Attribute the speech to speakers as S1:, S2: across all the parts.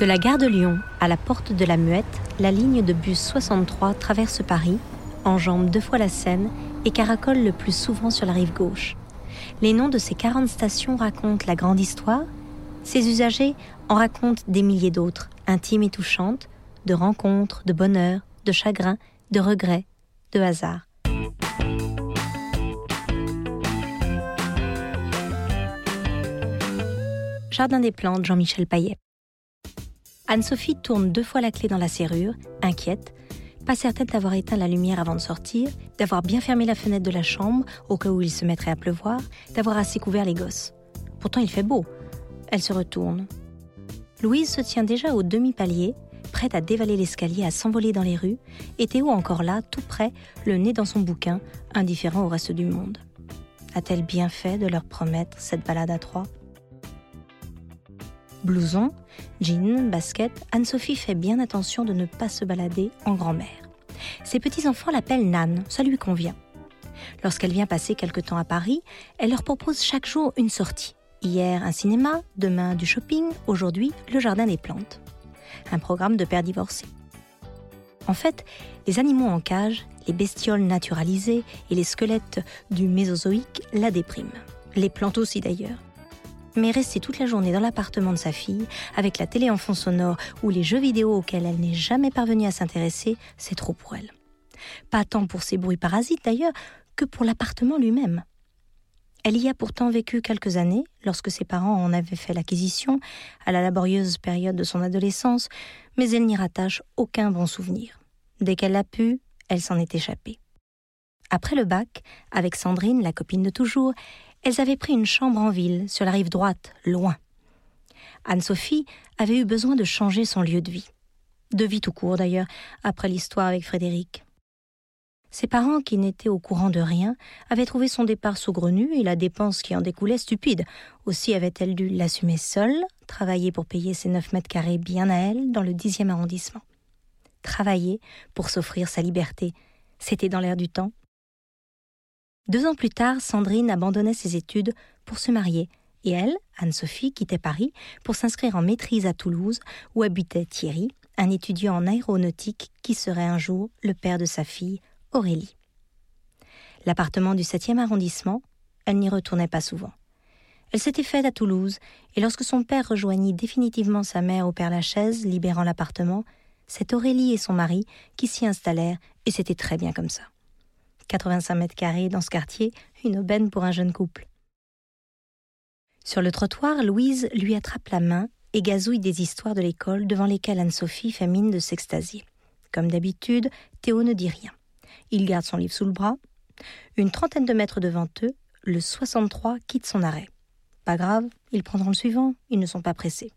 S1: De la gare de Lyon à la porte de la Muette, la ligne de bus 63 traverse Paris, enjambe deux fois la Seine et caracole le plus souvent sur la rive gauche. Les noms de ces 40 stations racontent la grande histoire. Ces usagers en racontent des milliers d'autres, intimes et touchantes, de rencontres, de bonheur, de chagrin, de regrets, de hasard. Jardin des plantes, Jean-Michel Paillet. Anne-Sophie tourne deux fois la clé dans la serrure, inquiète, pas certaine d'avoir éteint la lumière avant de sortir, d'avoir bien fermé la fenêtre de la chambre au cas où il se mettrait à pleuvoir, d'avoir assez couvert les gosses. Pourtant il fait beau. Elle se retourne. Louise se tient déjà au demi-palier, prête à dévaler l'escalier, à s'envoler dans les rues, et Théo encore là, tout près, le nez dans son bouquin, indifférent au reste du monde. A-t-elle bien fait de leur promettre cette balade à trois? Blouson, jean, basket, Anne-Sophie fait bien attention de ne pas se balader en grand-mère. Ses petits-enfants l'appellent Nan, ça lui convient. Lorsqu'elle vient passer quelque temps à Paris, elle leur propose chaque jour une sortie. Hier un cinéma, demain du shopping, aujourd'hui le jardin des plantes. Un programme de père divorcé. En fait, les animaux en cage, les bestioles naturalisées et les squelettes du Mésozoïque la dépriment. Les plantes aussi d'ailleurs mais rester toute la journée dans l'appartement de sa fille, avec la télé en fond sonore ou les jeux vidéo auxquels elle n'est jamais parvenue à s'intéresser, c'est trop pour elle. Pas tant pour ces bruits parasites d'ailleurs, que pour l'appartement lui-même. Elle y a pourtant vécu quelques années, lorsque ses parents en avaient fait l'acquisition, à la laborieuse période de son adolescence, mais elle n'y rattache aucun bon souvenir. Dès qu'elle l'a pu, elle s'en est échappée. Après le bac, avec Sandrine, la copine de toujours, elles avaient pris une chambre en ville, sur la rive droite, loin. Anne-Sophie avait eu besoin de changer son lieu de vie. De vie tout court d'ailleurs, après l'histoire avec Frédéric. Ses parents, qui n'étaient au courant de rien, avaient trouvé son départ saugrenu et la dépense qui en découlait stupide. Aussi avait-elle dû l'assumer seule, travailler pour payer ses neuf mètres carrés bien à elle dans le dixième arrondissement. Travailler pour s'offrir sa liberté, c'était dans l'air du temps. Deux ans plus tard, Sandrine abandonnait ses études pour se marier, et elle, Anne-Sophie, quittait Paris pour s'inscrire en maîtrise à Toulouse, où habitait Thierry, un étudiant en aéronautique qui serait un jour le père de sa fille, Aurélie. L'appartement du 7e arrondissement, elle n'y retournait pas souvent. Elle s'était faite à Toulouse, et lorsque son père rejoignit définitivement sa mère au Père-Lachaise, libérant l'appartement, c'est Aurélie et son mari qui s'y installèrent, et c'était très bien comme ça. 85 mètres carrés dans ce quartier, une aubaine pour un jeune couple. Sur le trottoir, Louise lui attrape la main et gazouille des histoires de l'école devant lesquelles Anne-Sophie fait mine de s'extasier. Comme d'habitude, Théo ne dit rien. Il garde son livre sous le bras. Une trentaine de mètres devant eux, le 63 quitte son arrêt. Pas grave, ils prendront le suivant, ils ne sont pas pressés.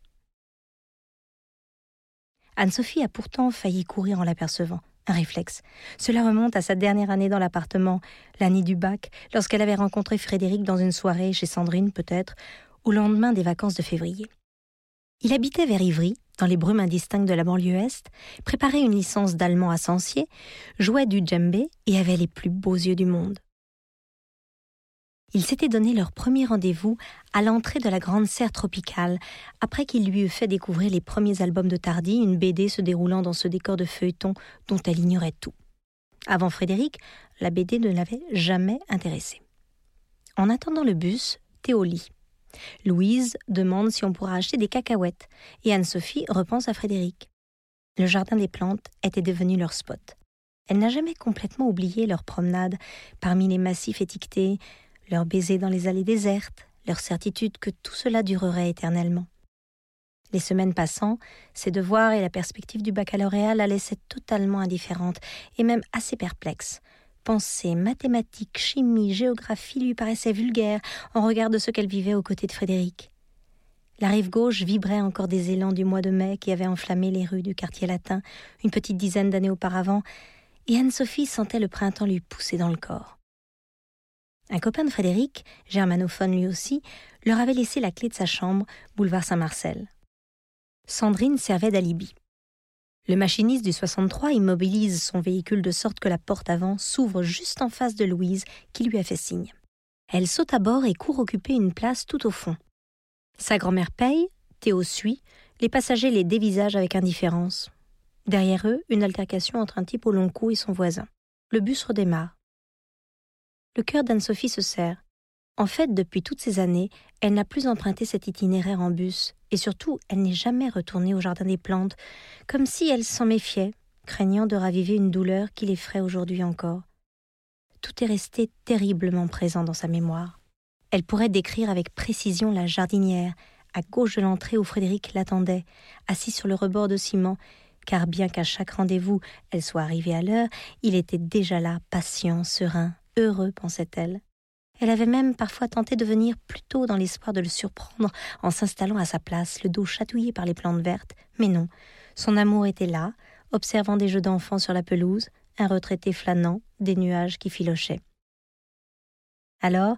S1: Anne-Sophie a pourtant failli courir en l'apercevant. Un réflexe. Cela remonte à sa dernière année dans l'appartement, l'année du bac, lorsqu'elle avait rencontré Frédéric dans une soirée chez Sandrine peut-être, au lendemain des vacances de février. Il habitait vers Ivry, dans les brumes indistinctes de la banlieue Est, préparait une licence d'allemand à Sancier, jouait du djembé et avait les plus beaux yeux du monde. Ils s'étaient donné leur premier rendez-vous à l'entrée de la grande serre tropicale, après qu'il lui eut fait découvrir les premiers albums de Tardy, une BD se déroulant dans ce décor de feuilleton dont elle ignorait tout. Avant Frédéric, la BD ne l'avait jamais intéressée. En attendant le bus, Théo lit. Louise demande si on pourra acheter des cacahuètes, et Anne-Sophie repense à Frédéric. Le jardin des plantes était devenu leur spot. Elle n'a jamais complètement oublié leur promenade parmi les massifs étiquetés, leurs baisers dans les allées désertes, leur certitude que tout cela durerait éternellement. Les semaines passant, ses devoirs et la perspective du baccalauréat la laissaient totalement indifférente et même assez perplexe. Pensées, mathématiques, chimie, géographie lui paraissaient vulgaires en regard de ce qu'elle vivait aux côtés de Frédéric. La rive gauche vibrait encore des élans du mois de mai qui avaient enflammé les rues du quartier latin une petite dizaine d'années auparavant, et Anne-Sophie sentait le printemps lui pousser dans le corps. Un copain de Frédéric, germanophone lui aussi, leur avait laissé la clé de sa chambre, boulevard Saint-Marcel. Sandrine servait d'alibi. Le machiniste du 63 immobilise son véhicule de sorte que la porte avant s'ouvre juste en face de Louise, qui lui a fait signe. Elle saute à bord et court occuper une place tout au fond. Sa grand-mère paye, Théo suit, les passagers les dévisagent avec indifférence. Derrière eux, une altercation entre un type au long cou et son voisin. Le bus redémarre. Le cœur d'Anne-Sophie se serre. En fait, depuis toutes ces années, elle n'a plus emprunté cet itinéraire en bus, et surtout, elle n'est jamais retournée au Jardin des Plantes, comme si elle s'en méfiait, craignant de raviver une douleur qui l'effraie aujourd'hui encore. Tout est resté terriblement présent dans sa mémoire. Elle pourrait décrire avec précision la jardinière, à gauche de l'entrée où Frédéric l'attendait, assis sur le rebord de ciment, car bien qu'à chaque rendez-vous elle soit arrivée à l'heure, il était déjà là, patient, serein, heureux, pensait-elle. Elle avait même parfois tenté de venir plus tôt dans l'espoir de le surprendre en s'installant à sa place, le dos chatouillé par les plantes vertes. Mais non, son amour était là, observant des jeux d'enfants sur la pelouse, un retraité flânant, des nuages qui filochaient. Alors,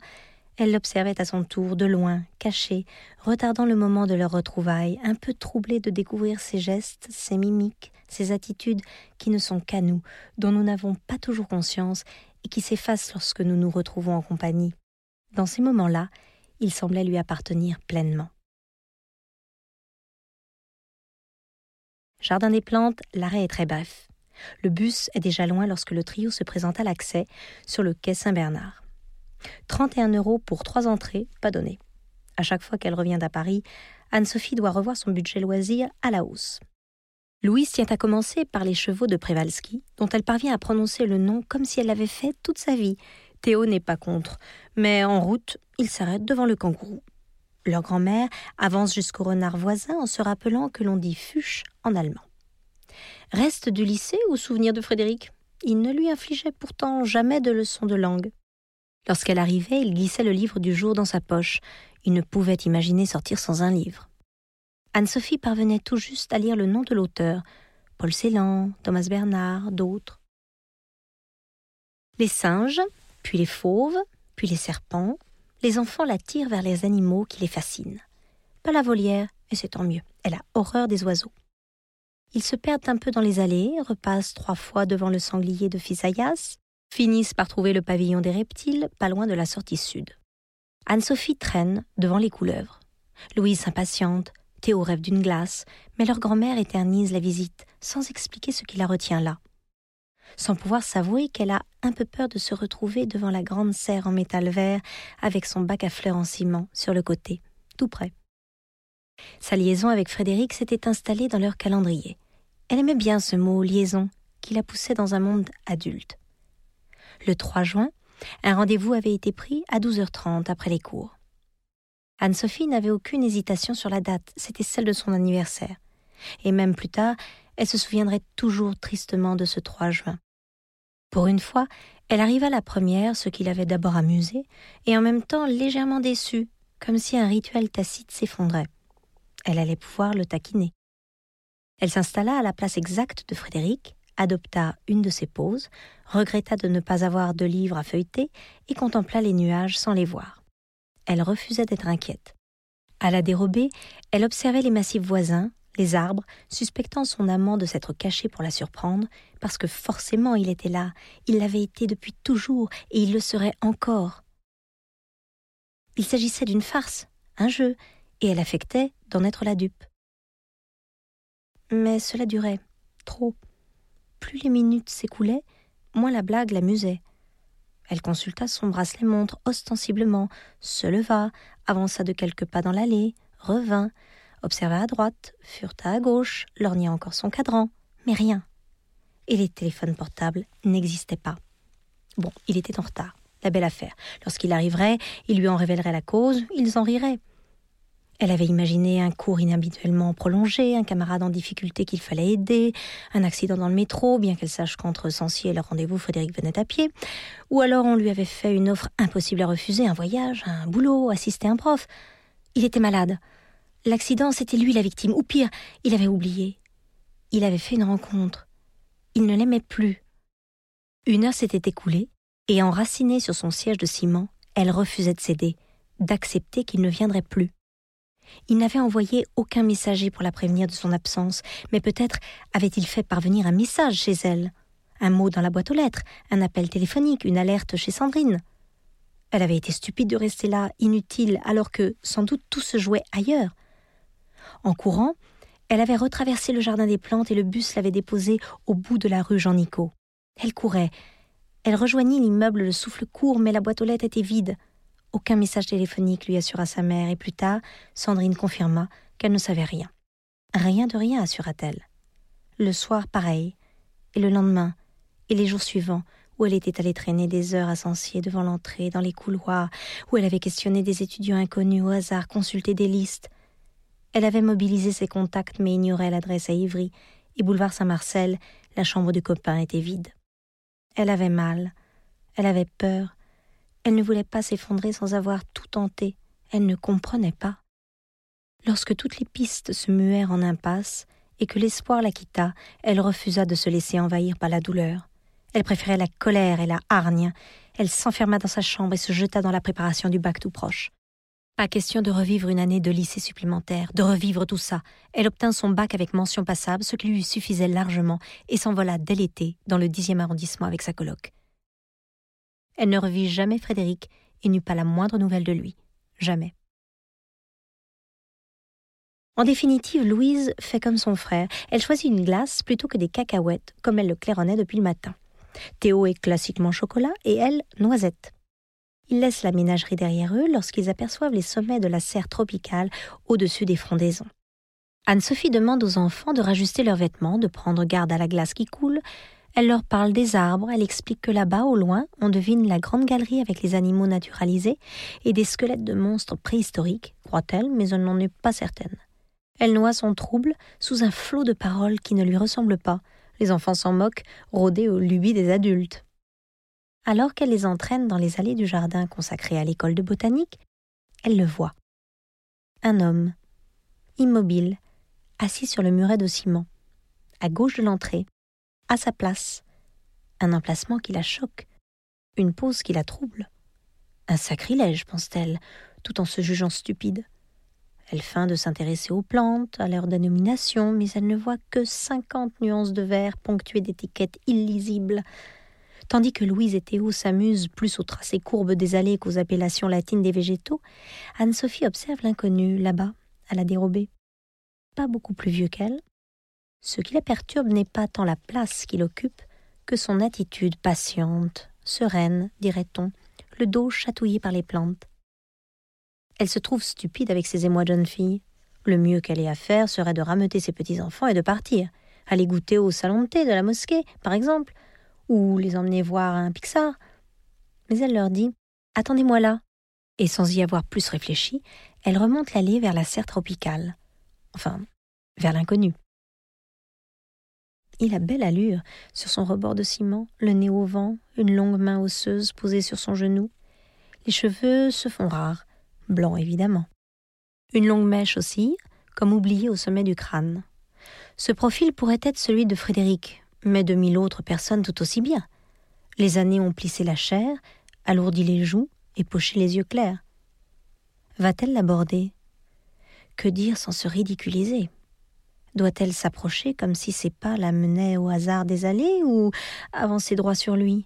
S1: elle l'observait à son tour, de loin, cachée, retardant le moment de leur retrouvaille, un peu troublée de découvrir ses gestes, ses mimiques, ses attitudes qui ne sont qu'à nous, dont nous n'avons pas toujours conscience et qui s'effacent lorsque nous nous retrouvons en compagnie. Dans ces moments-là, il semblait lui appartenir pleinement. Jardin des plantes, l'arrêt est très bref. Le bus est déjà loin lorsque le trio se présente à l'accès sur le quai Saint-Bernard. 31 euros pour trois entrées, pas donné. À chaque fois qu'elle revient à Paris, Anne-Sophie doit revoir son budget loisir à la hausse. Louise tient à commencer par les chevaux de Prévalski, dont elle parvient à prononcer le nom comme si elle l'avait fait toute sa vie. Théo n'est pas contre, mais en route, il s'arrête devant le kangourou. Leur grand-mère avance jusqu'au renard voisin en se rappelant que l'on dit fuche en allemand. Reste du lycée ou souvenir de Frédéric? Il ne lui infligeait pourtant jamais de leçons de langue. Lorsqu'elle arrivait, il glissait le livre du jour dans sa poche. Il ne pouvait imaginer sortir sans un livre. Anne-Sophie parvenait tout juste à lire le nom de l'auteur, Paul Celan, Thomas Bernard, d'autres. Les singes, puis les fauves, puis les serpents, les enfants la tirent vers les animaux qui les fascinent. Pas la volière, et c'est tant mieux, elle a horreur des oiseaux. Ils se perdent un peu dans les allées, repassent trois fois devant le sanglier de Fisayas, finissent par trouver le pavillon des reptiles, pas loin de la sortie sud. Anne-Sophie traîne devant les couleuvres. Louise s'impatiente, Théo rêve d'une glace, mais leur grand-mère éternise la visite, sans expliquer ce qui la retient là. Sans pouvoir s'avouer qu'elle a un peu peur de se retrouver devant la grande serre en métal vert avec son bac à fleurs en ciment sur le côté, tout près. Sa liaison avec Frédéric s'était installée dans leur calendrier. Elle aimait bien ce mot liaison qui la poussait dans un monde adulte. Le 3 juin, un rendez-vous avait été pris à 12h30 après les cours. Anne-Sophie n'avait aucune hésitation sur la date, c'était celle de son anniversaire. Et même plus tard, elle se souviendrait toujours tristement de ce 3 juin. Pour une fois, elle arriva la première, ce qui l'avait d'abord amusée, et en même temps légèrement déçue, comme si un rituel tacite s'effondrait. Elle allait pouvoir le taquiner. Elle s'installa à la place exacte de Frédéric, adopta une de ses poses, regretta de ne pas avoir de livres à feuilleter et contempla les nuages sans les voir elle refusait d'être inquiète. À la dérobée, elle observait les massifs voisins, les arbres, suspectant son amant de s'être caché pour la surprendre, parce que forcément il était là, il l'avait été depuis toujours, et il le serait encore. Il s'agissait d'une farce, un jeu, et elle affectait d'en être la dupe. Mais cela durait, trop. Plus les minutes s'écoulaient, moins la blague l'amusait. Elle consulta son bracelet-montre ostensiblement, se leva, avança de quelques pas dans l'allée, revint, observa à droite, fureta à gauche, lorgna encore son cadran, mais rien. Et les téléphones portables n'existaient pas. Bon, il était en retard. la belle affaire. Lorsqu'il arriverait, il lui en révélerait la cause, ils en riraient. Elle avait imaginé un cours inhabituellement prolongé, un camarade en difficulté qu'il fallait aider, un accident dans le métro, bien qu'elle sache qu'entre Sancier et le rendez-vous, Frédéric venait à pied. Ou alors on lui avait fait une offre impossible à refuser, un voyage, un boulot, assister un prof. Il était malade. L'accident, c'était lui la victime. Ou pire, il avait oublié. Il avait fait une rencontre. Il ne l'aimait plus. Une heure s'était écoulée, et enracinée sur son siège de ciment, elle refusait de céder, d'accepter qu'il ne viendrait plus. Il n'avait envoyé aucun messager pour la prévenir de son absence, mais peut-être avait-il fait parvenir un message chez elle. Un mot dans la boîte aux lettres, un appel téléphonique, une alerte chez Sandrine. Elle avait été stupide de rester là, inutile, alors que, sans doute, tout se jouait ailleurs. En courant, elle avait retraversé le jardin des plantes et le bus l'avait déposée au bout de la rue Jean-Nicot. Elle courait. Elle rejoignit l'immeuble le souffle court, mais la boîte aux lettres était vide. Aucun message téléphonique lui assura sa mère, et plus tard, Sandrine confirma qu'elle ne savait rien. Rien de rien, assura-t-elle. Le soir, pareil, et le lendemain, et les jours suivants, où elle était allée traîner des heures à Sancier devant l'entrée, dans les couloirs, où elle avait questionné des étudiants inconnus au hasard, consulté des listes. Elle avait mobilisé ses contacts, mais ignorait l'adresse à Ivry, et boulevard Saint-Marcel, la chambre du copain était vide. Elle avait mal, elle avait peur, elle ne voulait pas s'effondrer sans avoir tout tenté. Elle ne comprenait pas. Lorsque toutes les pistes se muèrent en impasse et que l'espoir la quitta, elle refusa de se laisser envahir par la douleur. Elle préférait la colère et la hargne. Elle s'enferma dans sa chambre et se jeta dans la préparation du bac tout proche. Pas question de revivre une année de lycée supplémentaire, de revivre tout ça. Elle obtint son bac avec mention passable, ce qui lui suffisait largement, et s'envola dès l'été dans le dixième arrondissement avec sa coloc. Elle ne revit jamais Frédéric et n'eut pas la moindre nouvelle de lui. Jamais. En définitive, Louise fait comme son frère. Elle choisit une glace plutôt que des cacahuètes, comme elle le claironnait depuis le matin. Théo est classiquement chocolat et elle, noisette. Ils laissent la ménagerie derrière eux lorsqu'ils aperçoivent les sommets de la serre tropicale au-dessus des frondaisons. Anne-Sophie demande aux enfants de rajuster leurs vêtements, de prendre garde à la glace qui coule, elle leur parle des arbres, elle explique que là-bas, au loin, on devine la grande galerie avec les animaux naturalisés et des squelettes de monstres préhistoriques, croit-elle, mais elle n'en est pas certaine. Elle noie son trouble sous un flot de paroles qui ne lui ressemblent pas. Les enfants s'en moquent, rodés aux lubies des adultes. Alors qu'elle les entraîne dans les allées du jardin consacré à l'école de botanique, elle le voit. Un homme, immobile, assis sur le muret de ciment, à gauche de l'entrée, à sa place. Un emplacement qui la choque, une pose qui la trouble. Un sacrilège, pense-t-elle, tout en se jugeant stupide. Elle feint de s'intéresser aux plantes, à leur dénomination, mais elle ne voit que cinquante nuances de vert ponctuées d'étiquettes illisibles. Tandis que Louise et Théo s'amusent plus aux tracés courbes des allées qu'aux appellations latines des végétaux, Anne-Sophie observe l'inconnu, là-bas, à la dérobée. Pas beaucoup plus vieux qu'elle, ce qui la perturbe n'est pas tant la place qu'il occupe que son attitude patiente, sereine, dirait-on, le dos chatouillé par les plantes. Elle se trouve stupide avec ses émois de jeune fille. Le mieux qu'elle ait à faire serait de rameuter ses petits-enfants et de partir, aller goûter au salon de thé de la mosquée, par exemple, ou les emmener voir un Pixar. Mais elle leur dit Attendez-moi là. Et sans y avoir plus réfléchi, elle remonte l'allée vers la serre tropicale. Enfin, vers l'inconnu. Il a belle allure, sur son rebord de ciment, le nez au vent, une longue main osseuse posée sur son genou. Les cheveux se font rares, blancs évidemment. Une longue mèche aussi, comme oubliée au sommet du crâne. Ce profil pourrait être celui de Frédéric, mais de mille autres personnes tout aussi bien. Les années ont plissé la chair, alourdi les joues et poché les yeux clairs. Va-t-elle l'aborder? Que dire sans se ridiculiser? Doit-elle s'approcher comme si ses pas la menaient au hasard des allées ou avancer droit sur lui?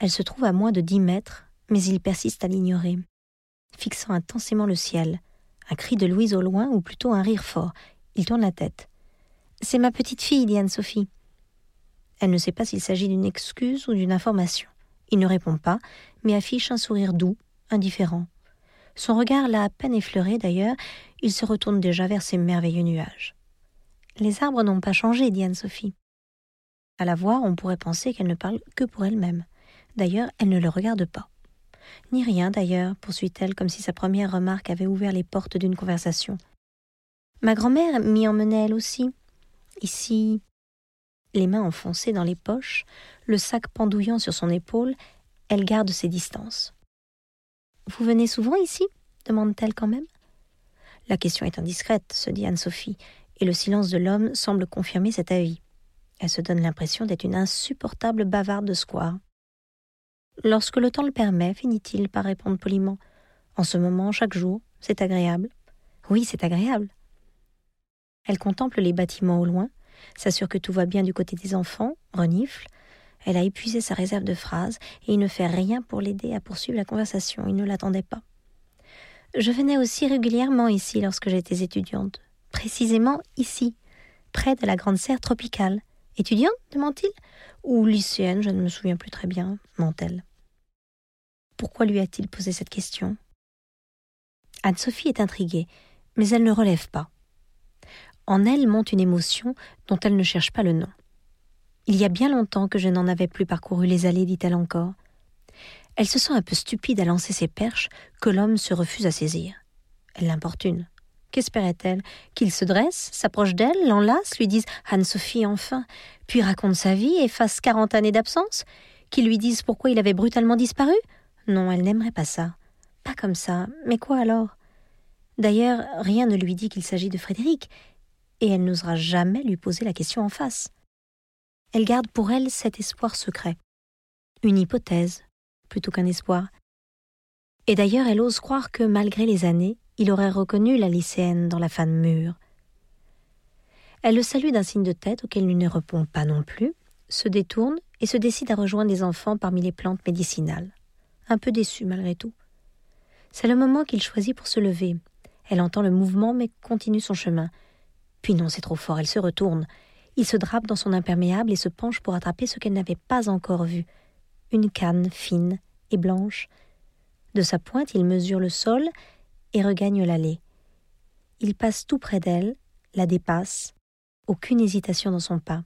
S1: Elle se trouve à moins de dix mètres, mais il persiste à l'ignorer. Fixant intensément le ciel, un cri de Louise au loin ou plutôt un rire fort, il tourne la tête. C'est ma petite fille, dit Anne-Sophie. Elle ne sait pas s'il s'agit d'une excuse ou d'une information. Il ne répond pas, mais affiche un sourire doux, indifférent. Son regard l'a à peine effleuré d'ailleurs, il se retourne déjà vers ces merveilleux nuages. Les arbres n'ont pas changé, dit Anne-Sophie. À la voir, on pourrait penser qu'elle ne parle que pour elle-même. D'ailleurs, elle ne le regarde pas. Ni rien d'ailleurs, poursuit-elle, comme si sa première remarque avait ouvert les portes d'une conversation. Ma grand-mère m'y emmenait elle aussi. Ici. Les mains enfoncées dans les poches, le sac pendouillant sur son épaule, elle garde ses distances. Vous venez souvent ici? demande-t-elle quand même. La question est indiscrète, se dit Anne-Sophie, et le silence de l'homme semble confirmer cet avis. Elle se donne l'impression d'être une insupportable bavarde de square. Lorsque le temps le permet, finit-il par répondre poliment. En ce moment, chaque jour, c'est agréable. Oui, c'est agréable. Elle contemple les bâtiments au loin, s'assure que tout va bien du côté des enfants, renifle. Elle a épuisé sa réserve de phrases et il ne fait rien pour l'aider à poursuivre la conversation. Il ne l'attendait pas. Je venais aussi régulièrement ici lorsque j'étais étudiante. Précisément ici, près de la grande serre tropicale. Étudiante demande-t-il Ou lycéenne, je ne me souviens plus très bien, ment-elle. Pourquoi lui a-t-il posé cette question? Anne-Sophie est intriguée, mais elle ne relève pas. En elle monte une émotion dont elle ne cherche pas le nom. Il y a bien longtemps que je n'en avais plus parcouru les allées, dit-elle encore. Elle se sent un peu stupide à lancer ses perches que l'homme se refuse à saisir. Elle l'importune. Qu'espérait-elle Qu'il se dresse, s'approche d'elle, l'enlace, lui dise Anne-Sophie enfin, puis raconte sa vie et fasse quarante années d'absence Qu'il lui dise pourquoi il avait brutalement disparu Non, elle n'aimerait pas ça. Pas comme ça. Mais quoi alors? D'ailleurs, rien ne lui dit qu'il s'agit de Frédéric, et elle n'osera jamais lui poser la question en face. Elle garde pour elle cet espoir secret. Une hypothèse, plutôt qu'un espoir. Et d'ailleurs, elle ose croire que, malgré les années, il aurait reconnu la lycéenne dans la femme mûre. Elle le salue d'un signe de tête auquel il ne répond pas non plus, se détourne et se décide à rejoindre les enfants parmi les plantes médicinales. Un peu déçu malgré tout. C'est le moment qu'il choisit pour se lever. Elle entend le mouvement mais continue son chemin. Puis non, c'est trop fort, elle se retourne. Il se drape dans son imperméable et se penche pour attraper ce qu'elle n'avait pas encore vu, une canne fine et blanche. De sa pointe, il mesure le sol et regagne l'allée. Il passe tout près d'elle, la dépasse, aucune hésitation dans son pas.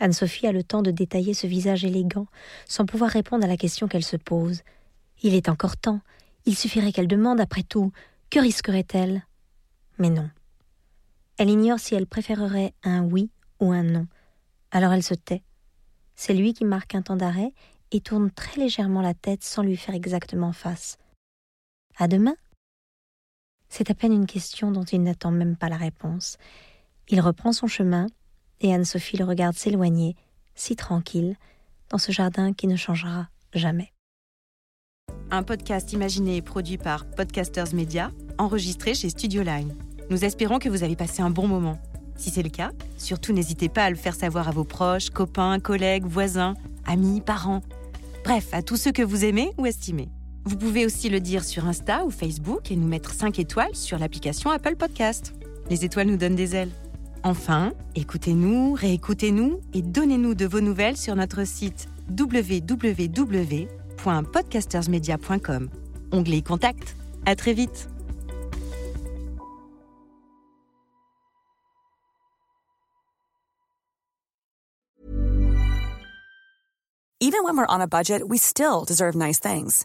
S1: Anne-Sophie a le temps de détailler ce visage élégant, sans pouvoir répondre à la question qu'elle se pose. Il est encore temps, il suffirait qu'elle demande après tout. Que risquerait-elle? Mais non. Elle ignore si elle préférerait un oui ou un non. Alors elle se tait. C'est lui qui marque un temps d'arrêt et tourne très légèrement la tête sans lui faire exactement face. À demain C'est à peine une question dont il n'attend même pas la réponse. Il reprend son chemin et Anne-Sophie le regarde s'éloigner, si tranquille, dans ce jardin qui ne changera jamais.
S2: Un podcast imaginé et produit par Podcasters Media, enregistré chez Studio Line. Nous espérons que vous avez passé un bon moment. Si c'est le cas, surtout n'hésitez pas à le faire savoir à vos proches, copains, collègues, voisins, amis, parents. Bref, à tous ceux que vous aimez ou estimez. Vous pouvez aussi le dire sur Insta ou Facebook et nous mettre 5 étoiles sur l'application Apple Podcast. Les étoiles nous donnent des ailes. Enfin, écoutez-nous, réécoutez-nous et donnez-nous de vos nouvelles sur notre site www.podcastersmedia.com. Onglet Contact. À très vite.
S3: Even when we're on a budget, we still deserve nice things.